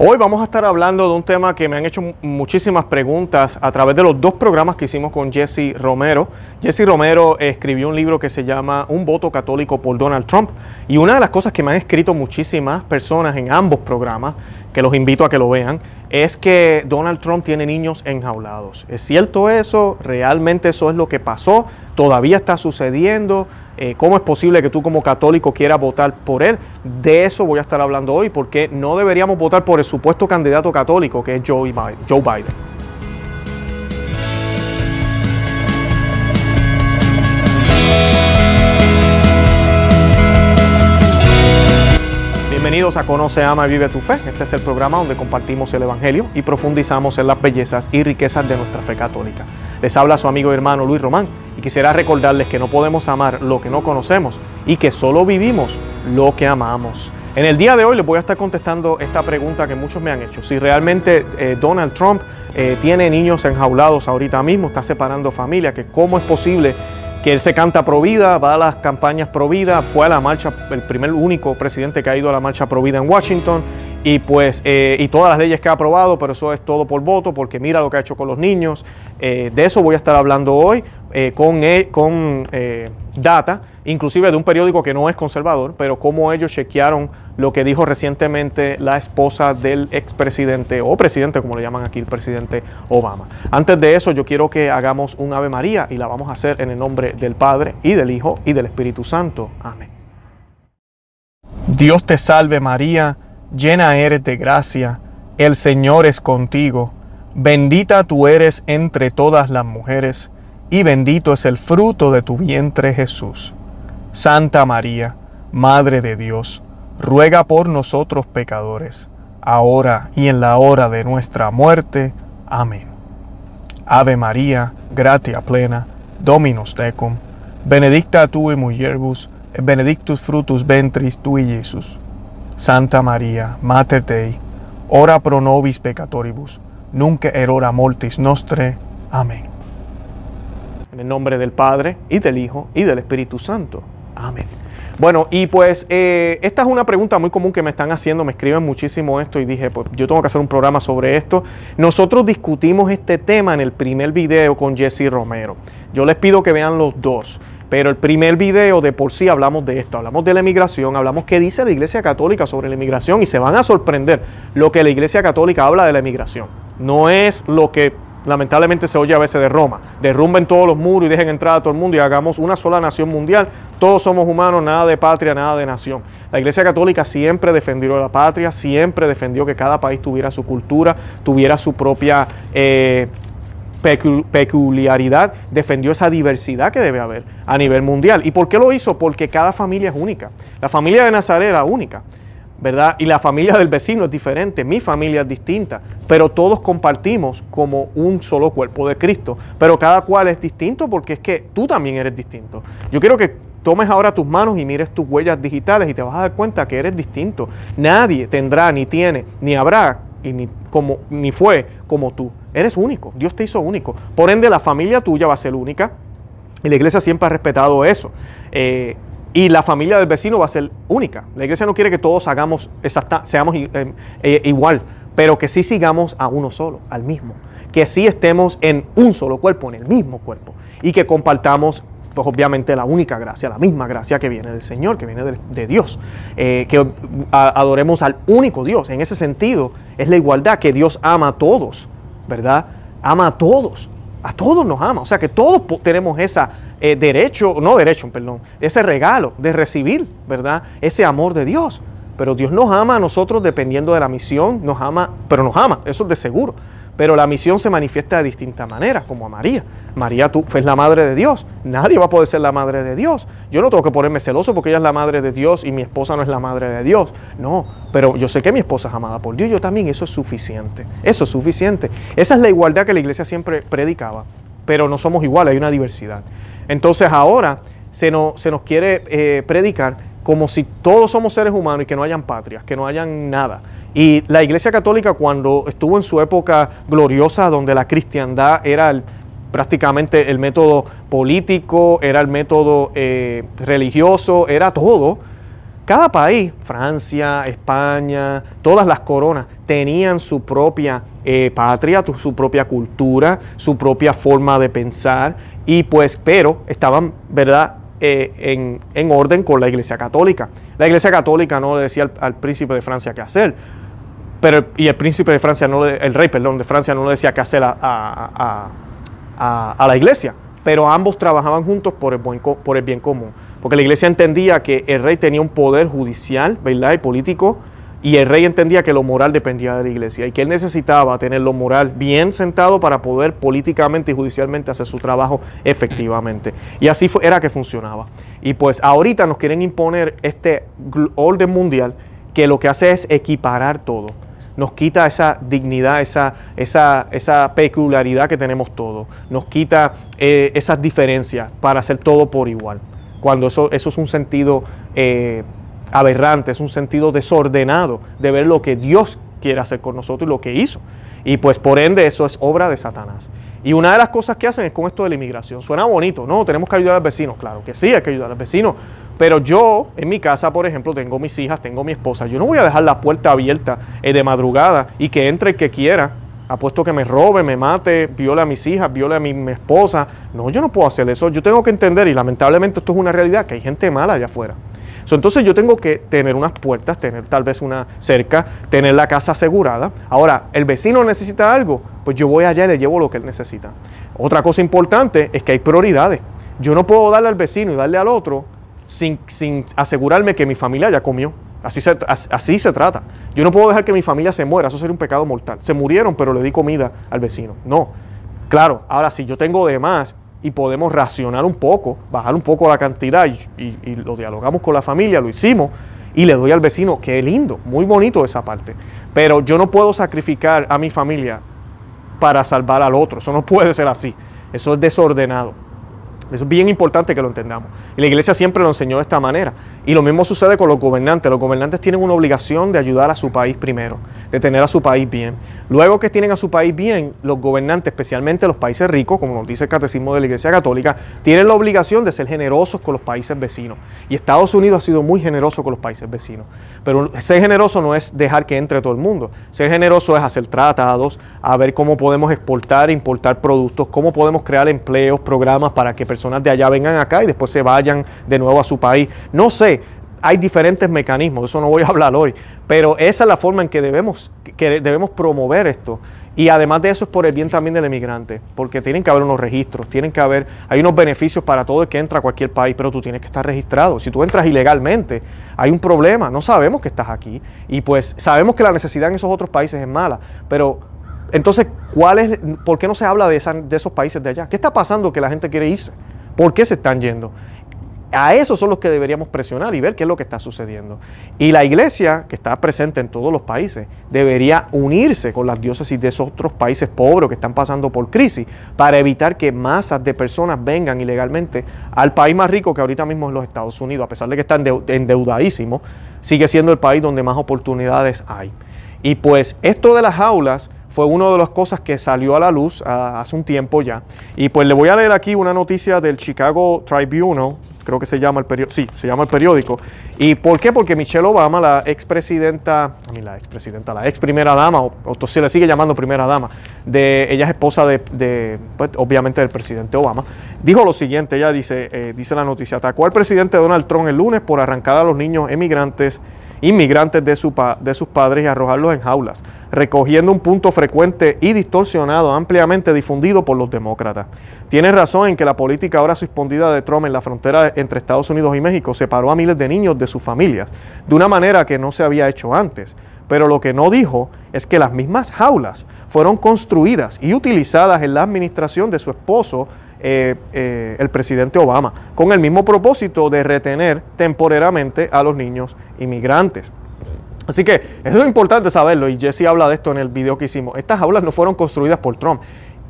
Hoy vamos a estar hablando de un tema que me han hecho muchísimas preguntas a través de los dos programas que hicimos con Jesse Romero. Jesse Romero escribió un libro que se llama Un voto católico por Donald Trump. Y una de las cosas que me han escrito muchísimas personas en ambos programas, que los invito a que lo vean, es que Donald Trump tiene niños enjaulados. ¿Es cierto eso? ¿Realmente eso es lo que pasó? ¿Todavía está sucediendo? Eh, ¿Cómo es posible que tú como católico quieras votar por él? De eso voy a estar hablando hoy, porque no deberíamos votar por el supuesto candidato católico que es Joe Biden. Bienvenidos a Conoce, Ama y Vive tu Fe. Este es el programa donde compartimos el Evangelio y profundizamos en las bellezas y riquezas de nuestra fe católica. Les habla su amigo y hermano Luis Román y quisiera recordarles que no podemos amar lo que no conocemos y que solo vivimos lo que amamos. En el día de hoy les voy a estar contestando esta pregunta que muchos me han hecho. Si realmente eh, Donald Trump eh, tiene niños enjaulados ahorita mismo, está separando familia, que cómo es posible que él se canta pro vida, va a las campañas pro vida, fue a la marcha, el primer único presidente que ha ido a la marcha pro vida en Washington y pues eh, y todas las leyes que ha aprobado, pero eso es todo por voto, porque mira lo que ha hecho con los niños. De eso voy a estar hablando hoy eh, con, con data, inclusive de un periódico que no es conservador, pero cómo ellos chequearon lo que dijo recientemente la esposa del expresidente o presidente, como le llaman aquí el presidente Obama. Antes de eso, yo quiero que hagamos un Ave María y la vamos a hacer en el nombre del Padre y del Hijo y del Espíritu Santo. Amén. Dios te salve María, llena eres de gracia, el Señor es contigo, bendita tú eres entre todas las mujeres, y bendito es el fruto de tu vientre Jesús. Santa María, Madre de Dios, ruega por nosotros pecadores, ahora y en la hora de nuestra muerte. Amén. Ave María, gratia plena, Dominus tecum, benedicta tu in mulieribus, et benedictus frutus ventris tui, Jesús. Santa María, Mater Dei, ora pro nobis peccatoribus, nunc erora mortis nostre. Amén. En el nombre del Padre, y del Hijo, y del Espíritu Santo. Amén. Bueno, y pues eh, esta es una pregunta muy común que me están haciendo, me escriben muchísimo esto y dije, pues yo tengo que hacer un programa sobre esto. Nosotros discutimos este tema en el primer video con Jesse Romero. Yo les pido que vean los dos. Pero el primer video de por sí hablamos de esto, hablamos de la emigración, hablamos qué dice la Iglesia Católica sobre la emigración y se van a sorprender lo que la Iglesia Católica habla de la emigración. No es lo que lamentablemente se oye a veces de Roma. Derrumben todos los muros y dejen entrar a todo el mundo y hagamos una sola nación mundial. Todos somos humanos, nada de patria, nada de nación. La Iglesia Católica siempre defendió la patria, siempre defendió que cada país tuviera su cultura, tuviera su propia eh, peculiaridad, defendió esa diversidad que debe haber a nivel mundial. ¿Y por qué lo hizo? Porque cada familia es única. La familia de Nazaret era única. ¿Verdad? Y la familia del vecino es diferente, mi familia es distinta, pero todos compartimos como un solo cuerpo de Cristo, pero cada cual es distinto porque es que tú también eres distinto. Yo quiero que tomes ahora tus manos y mires tus huellas digitales y te vas a dar cuenta que eres distinto. Nadie tendrá, ni tiene, ni habrá, y ni, como, ni fue como tú. Eres único, Dios te hizo único. Por ende, la familia tuya va a ser única. Y la iglesia siempre ha respetado eso. Eh, y la familia del vecino va a ser única. La iglesia no quiere que todos hagamos exacta, seamos eh, eh, igual, pero que sí sigamos a uno solo, al mismo. Que sí estemos en un solo cuerpo, en el mismo cuerpo. Y que compartamos, pues obviamente, la única gracia, la misma gracia que viene del Señor, que viene de, Dios. Eh, que adoremos al único Dios. En ese sentido, es la igualdad que Dios ama a todos, ¿verdad? Ama a todos. A todos nos ama. O sea que todos tenemos esa eh, derecho, no derecho, perdón, ese regalo de recibir, ¿verdad? Ese amor de Dios. Pero Dios nos ama a nosotros dependiendo de la misión, nos ama, pero nos ama, eso es de seguro. Pero la misión se manifiesta de distintas maneras, como a María. María tú es la madre de Dios. Nadie va a poder ser la madre de Dios. Yo no tengo que ponerme celoso porque ella es la madre de Dios y mi esposa no es la madre de Dios. No, pero yo sé que mi esposa es amada por Dios. Yo también, eso es suficiente. Eso es suficiente. Esa es la igualdad que la iglesia siempre predicaba. Pero no somos iguales, hay una diversidad. Entonces ahora se nos, se nos quiere eh, predicar como si todos somos seres humanos y que no hayan patrias, que no hayan nada. Y la Iglesia Católica cuando estuvo en su época gloriosa, donde la cristiandad era prácticamente el método político, era el método eh, religioso, era todo, cada país, Francia, España, todas las coronas, tenían su propia eh, patria, su propia cultura, su propia forma de pensar, y pues, pero estaban, ¿verdad?, eh, en, orden con la Iglesia Católica. La Iglesia Católica no le decía al, príncipe de Francia qué hacer, pero, y el príncipe de Francia, no el rey, perdón, de Francia no le decía qué hacer a, la Iglesia, pero ambos trabajaban juntos por el, por el bien común, porque la Iglesia entendía que el rey tenía un poder judicial, ¿verdad?, y político, y el rey entendía que lo moral dependía de la iglesia y que él necesitaba tener lo moral bien sentado para poder políticamente y judicialmente hacer su trabajo efectivamente. Y así fue, era que funcionaba. Y pues ahorita nos quieren imponer este orden mundial que lo que hace es equiparar todo. Nos quita esa dignidad, esa, esa, esa peculiaridad que tenemos todos. Nos quita eh, esas diferencias para hacer todo por igual. Cuando eso, eso es un sentido eh, aberrante, es un sentido desordenado de ver lo que Dios quiere hacer con nosotros y lo que hizo. Y pues por ende eso es obra de Satanás. Y una de las cosas que hacen es con esto de la inmigración. Suena bonito, no, tenemos que ayudar al vecino. Claro que sí, hay que ayudar al vecino. Pero yo, en mi casa, por ejemplo, tengo mis hijas, tengo mi esposa. Yo no voy a dejar la puerta abierta eh, de madrugada y que entre el que quiera, apuesto que me robe, me mate, viole a mis hijas, viole a mi, mi, esposa. No, yo no puedo hacer eso. Yo tengo que entender, y lamentablemente esto es una realidad, que hay gente mala allá afuera entonces yo tengo que tener unas puertas, tener tal vez una cerca, tener la casa asegurada. Ahora, el vecino necesita algo, pues yo voy allá y le llevo lo que él necesita. Otra cosa importante es que hay prioridades. Yo no puedo darle al vecino y darle al otro sin, asegurarme que mi familia ya comió. Así se, así se trata. Yo no puedo dejar que mi familia se muera, eso sería un pecado mortal. Se murieron, pero le di comida al vecino. No. Claro, ahora si yo tengo de más y podemos racionar un poco, bajar un poco la cantidad y, lo dialogamos con la familia, lo hicimos y le doy al vecino, qué lindo, muy bonito esa parte. Pero yo no puedo sacrificar a mi familia para salvar al otro, eso no puede ser así, eso es desordenado. Eso es bien importante que lo entendamos. Y la iglesia siempre lo enseñó de esta manera. Y lo mismo sucede con los gobernantes. Los gobernantes tienen una obligación de ayudar a su país primero, de tener a su país bien. Luego que tienen a su país bien, los gobernantes, especialmente los países ricos, como nos dice el Catecismo de la Iglesia Católica, tienen la obligación de ser generosos con los países vecinos. Y Estados Unidos ha sido muy generoso con los países vecinos. Pero ser generoso no es dejar que entre todo el mundo. Ser generoso es hacer tratados, a ver cómo podemos exportar e importar productos, cómo podemos crear empleos, programas para que personas de allá vengan acá y después se vayan de nuevo a su país. No sé, hay diferentes mecanismos, eso no voy a hablar hoy, pero esa es la forma en que debemos, que debemos promover esto. Y además de eso es por el bien también del emigrante, porque tienen que haber unos registros, tienen que haber, hay unos beneficios para todo el que entra a cualquier país, pero tú tienes que estar registrado. Si tú entras ilegalmente, hay un problema, no sabemos que estás aquí y pues sabemos que la necesidad en esos otros países es mala, pero entonces, ¿cuál es, ¿por qué no se habla de, de esos países de allá? ¿Qué está pasando que la gente quiere irse? ¿Por qué se están yendo? A esos son los que deberíamos presionar y ver qué es lo que está sucediendo. Y la iglesia, que está presente en todos los países, debería unirse con las diócesis de esos otros países pobres que están pasando por crisis para evitar que masas de personas vengan ilegalmente al país más rico que ahorita mismo es los Estados Unidos, a pesar de que está endeudadísimo, sigue siendo el país donde más oportunidades hay. Y pues esto de las jaulas fue una de las cosas que salió a la luz hace un tiempo ya. Y pues le voy a leer aquí una noticia del Chicago Tribune, creo que se llama el periódico, sí, se llama el periódico. ¿Y por qué? Porque Michelle Obama, la expresidenta, a mí la expresidenta, la ex primera dama, o, se le sigue llamando primera dama, de, ella es esposa de, pues, obviamente del presidente Obama, dijo lo siguiente, ella dice, eh, dice la noticia, atacó al presidente Donald Trump el lunes por arrancar a los niños emigrantes inmigrantes de, su de sus padres y arrojarlos en jaulas, recogiendo un punto frecuente y distorsionado ampliamente difundido por los demócratas. Tiene razón en que la política ahora suspendida de Trump en la frontera entre Estados Unidos y México separó a miles de niños de sus familias, de una manera que no se había hecho antes. Pero lo que no dijo es que las mismas jaulas fueron construidas y utilizadas en la administración de su esposo eh, eh, el presidente Obama, con el mismo propósito de retener temporariamente a los niños inmigrantes. Así que eso es importante saberlo y Jesse habla de esto en el video que hicimos. Estas aulas no fueron construidas por Trump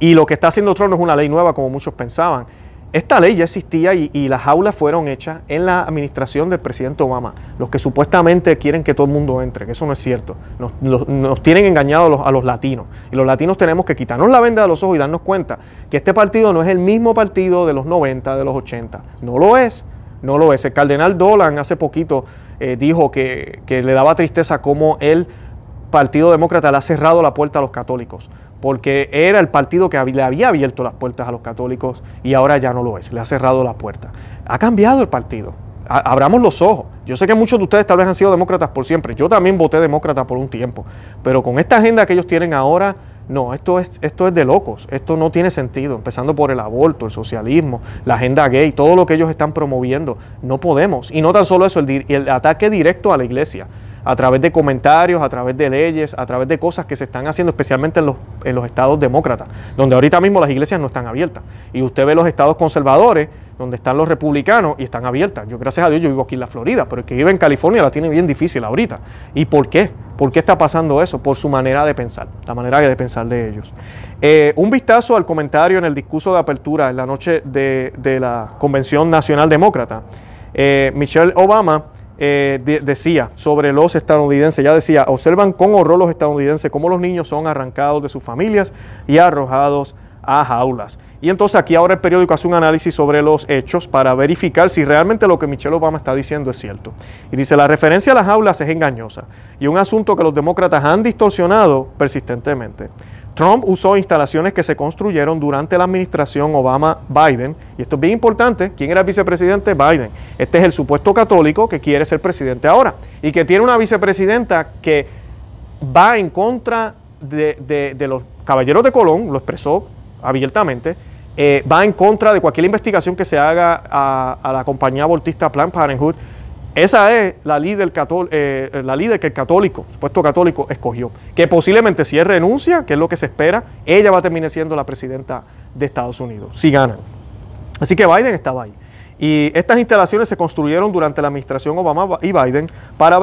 y lo que está haciendo Trump no es una ley nueva como muchos pensaban. Esta ley ya existía y, las aulas fueron hechas en la administración del presidente Obama. Los que supuestamente quieren que todo el mundo entre, que eso no es cierto. Nos, tienen engañados a los, latinos. Y los latinos tenemos que quitarnos la venda de los ojos y darnos cuenta que este partido no es el mismo partido de los 90, de los 80. No lo es. No lo es. El cardenal Dolan hace poquito eh, dijo que, que le daba tristeza cómo el Partido Demócrata le ha cerrado la puerta a los católicos porque era el partido que le había abierto las puertas a los católicos y ahora ya no lo es, le ha cerrado la puerta. Ha cambiado el partido. abramos los ojos. Yo sé que muchos de ustedes tal vez han sido demócratas por siempre. Yo también voté demócrata por un tiempo. Pero con esta agenda que ellos tienen ahora, no, esto es, esto es de locos. Esto no tiene sentido. Empezando por el aborto, el socialismo, la agenda gay, todo lo que ellos están promoviendo. No podemos. Y no tan solo eso, el, el ataque directo a la iglesia a través de comentarios, a través de leyes, a través de cosas que se están haciendo especialmente en los, en los estados demócratas, donde ahorita mismo las iglesias no están abiertas. Y usted ve los estados conservadores, donde están los republicanos y están abiertas. Yo gracias a Dios yo vivo aquí en la Florida, pero el que vive en California la tiene bien difícil ahorita. ¿Y por qué? ¿Por qué está pasando eso? Por su manera de pensar, la manera de pensar de ellos. Eh, un vistazo al comentario en el discurso de apertura en la noche de, la Convención Nacional Demócrata. Eh, Michelle Obama eh, decía sobre los estadounidenses, ya decía, observan con horror los estadounidenses cómo los niños son arrancados de sus familias y arrojados a jaulas. Y entonces aquí ahora el periódico hace un análisis sobre los hechos para verificar si realmente lo que Michelle Obama está diciendo es cierto. Y dice, la referencia a las jaulas es engañosa y un asunto que los demócratas han distorsionado persistentemente. Trump usó instalaciones que se construyeron durante la administración Obama-Biden, y esto es bien importante, ¿quién era el vicepresidente? Biden. Este es el supuesto católico que quiere ser presidente ahora, y que tiene una vicepresidenta que va en contra de, los caballeros de Colón, lo expresó abiertamente, eh, va en contra de cualquier investigación que se haga a, la compañía abortista Planned Parenthood, esa es la líder, eh, la líder que el católico, supuesto católico, escogió. Que posiblemente si él renuncia, que es lo que se espera, ella va a terminar siendo la presidenta de Estados Unidos, si ganan. Así que Biden estaba ahí. Y estas instalaciones se construyeron durante la administración Obama y Biden para,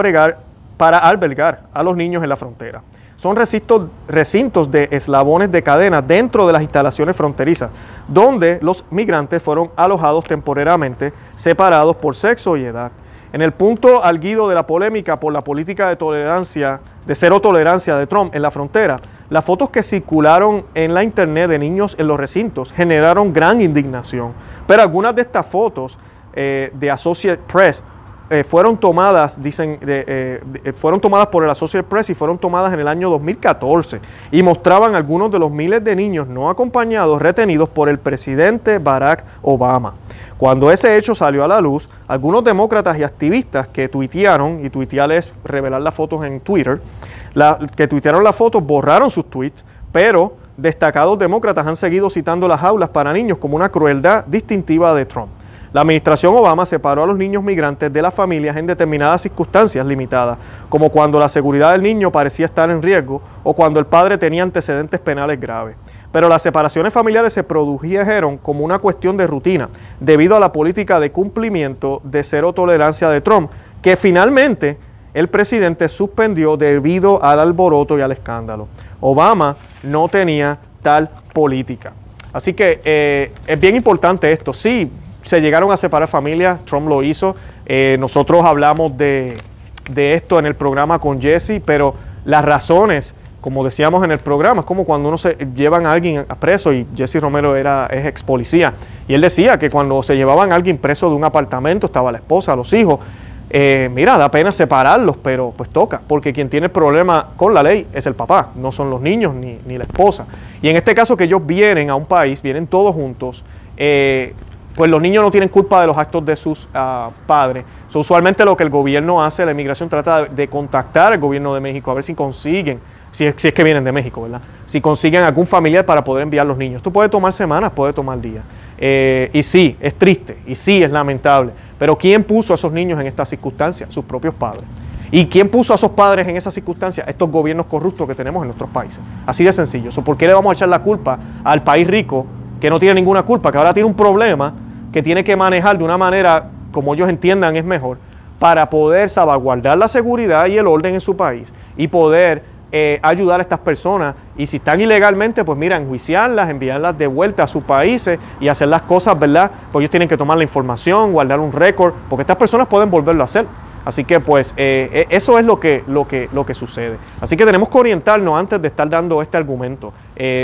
para albergar a los niños en la frontera. Son recintos, recintos de eslabones de cadena dentro de las instalaciones fronterizas, donde los migrantes fueron alojados temporariamente, separados por sexo y edad. En el punto alguido de la polémica por la política de tolerancia, de cero tolerancia de Trump en la frontera, las fotos que circularon en la internet de niños en los recintos generaron gran indignación. Pero algunas de estas fotos eh, de Associate Press eh, fueron tomadas, dicen, eh, fueron tomadas por el Associated Press y fueron tomadas en el año 2014 y mostraban algunos de los miles de niños no acompañados retenidos por el presidente Barack Obama. Cuando ese hecho salió a la luz, algunos demócratas y activistas que tuitearon, y tuitear es revelar las fotos en Twitter, que tuitearon las fotos borraron sus tweets, pero destacados demócratas han seguido citando las aulas para niños como una crueldad distintiva de Trump. La administración Obama separó a los niños migrantes de las familias en determinadas circunstancias limitadas, como cuando la seguridad del niño parecía estar en riesgo o cuando el padre tenía antecedentes penales graves. Pero las separaciones familiares se produjeron como una cuestión de rutina, debido a la política de cumplimiento de cero tolerancia de Trump, que finalmente el presidente suspendió debido al alboroto y al escándalo. Obama no tenía tal política. Así que eh, es bien importante esto. Sí, se llegaron a separar familias, Trump lo hizo. Eh, nosotros hablamos de, esto en el programa con Jesse, pero las razones, como decíamos en el programa, es como cuando uno se llevan a alguien a preso y Jesse Romero era, es ex policía. Y él decía que cuando se llevaban a alguien preso de un apartamento, estaba la esposa, los hijos, eh, mira, da pena separarlos, pero pues toca, porque quien tiene el problema con la ley es el papá, no son los niños ni, ni la esposa. Y en este caso que ellos vienen a un país, vienen todos juntos, eh, pues los niños no tienen culpa de los actos de sus ah, padres. usualmente lo que el gobierno hace, la inmigración trata de, contactar al gobierno de México a ver si consiguen, si es, si es, que vienen de México, ¿verdad? Si consiguen algún familiar para poder enviar los niños. Esto puede tomar semanas, puede tomar días. Eh, y sí, es triste, y sí, es lamentable. Pero ¿quién puso a esos niños en estas circunstancias? Sus propios padres. ¿Y quién puso a esos padres en esas circunstancias? Estos gobiernos corruptos que tenemos en nuestros países. Así de sencillo. ¿Por qué le vamos a echar la culpa al país rico que no tiene ninguna culpa, que ahora tiene un problema que tiene que manejar de una manera como ellos entiendan es mejor para poder salvaguardar la seguridad y el orden en su país y poder eh, ayudar a estas personas y si están ilegalmente, pues mira, enjuiciarlas, enviarlas de vuelta a sus países y hacer las cosas, ¿verdad? Pues ellos tienen que tomar la información, guardar un récord, porque estas personas pueden volverlo a hacer. Así que pues eh, eh, eso es lo que, lo, que, lo que sucede. Así que tenemos que orientarnos antes de estar dando este argumento.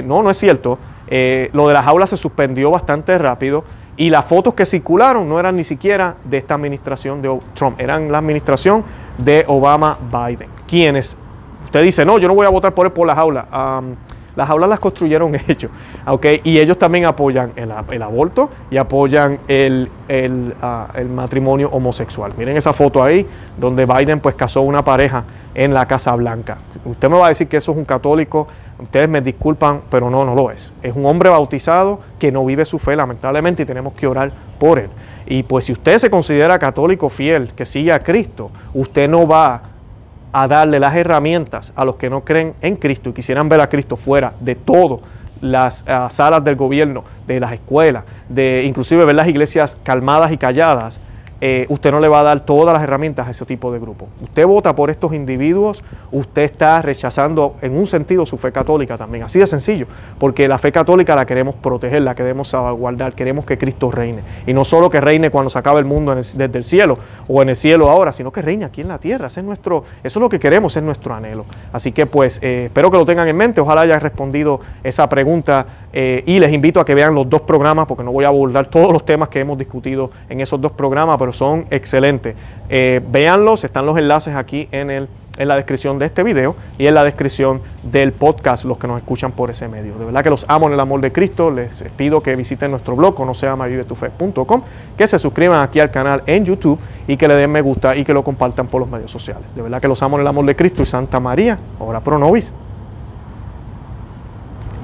no, no es cierto. lo de las aulas se suspendió bastante rápido Y las fotos que circularon no eran ni siquiera de esta administración de Trump, eran la administración de Obama-Biden. Quienes, usted dice, no, yo no voy a votar por él por las aulas. las aulas las construyeron ellos, ¿ok? Y ellos también apoyan el, aborto y apoyan el, ah, el, matrimonio homosexual. Miren esa foto ahí, donde Biden pues casó una pareja en la Casa Blanca. Usted me va a decir que eso es un católico Ustedes me disculpan, pero no, no lo es. Es un hombre bautizado que no vive su fe, lamentablemente, y tenemos que orar por él. Y pues si usted se considera católico fiel, que sigue a Cristo, usted no va a darle las herramientas a los que no creen en Cristo y quisieran ver a Cristo fuera de todo las ah, salas del gobierno, de las escuelas, de inclusive ver las iglesias calmadas y calladas, eh, usted no le va a dar todas las herramientas a ese tipo de grupo. Usted vota por estos individuos, usted está rechazando en un sentido su fe católica también, así de sencillo, porque la fe católica la queremos proteger, la queremos salvaguardar, queremos que Cristo reine. Y no solo que reine cuando se acabe el mundo desde el cielo o en el cielo ahora, sino que reine aquí en la tierra. es nuestro, eso es lo que queremos, es nuestro anhelo. Así que pues eh, espero que lo tengan en mente, ojalá haya respondido esa pregunta eh, y les invito a que vean los dos programas, porque no voy a abordar todos los temas que hemos discutido en esos dos programas, pero son excelentes. Eh, véanlos, están los enlaces aquí en, el, en la descripción de este video y en la descripción del podcast, los que nos escuchan por ese medio. De verdad que los amo en el amor de Cristo. Les pido que visiten nuestro blog, no se que se suscriban aquí al canal en YouTube y que le den me gusta y que lo compartan por los medios sociales. De verdad que los amo en el amor de Cristo y Santa María, ora pro nobis.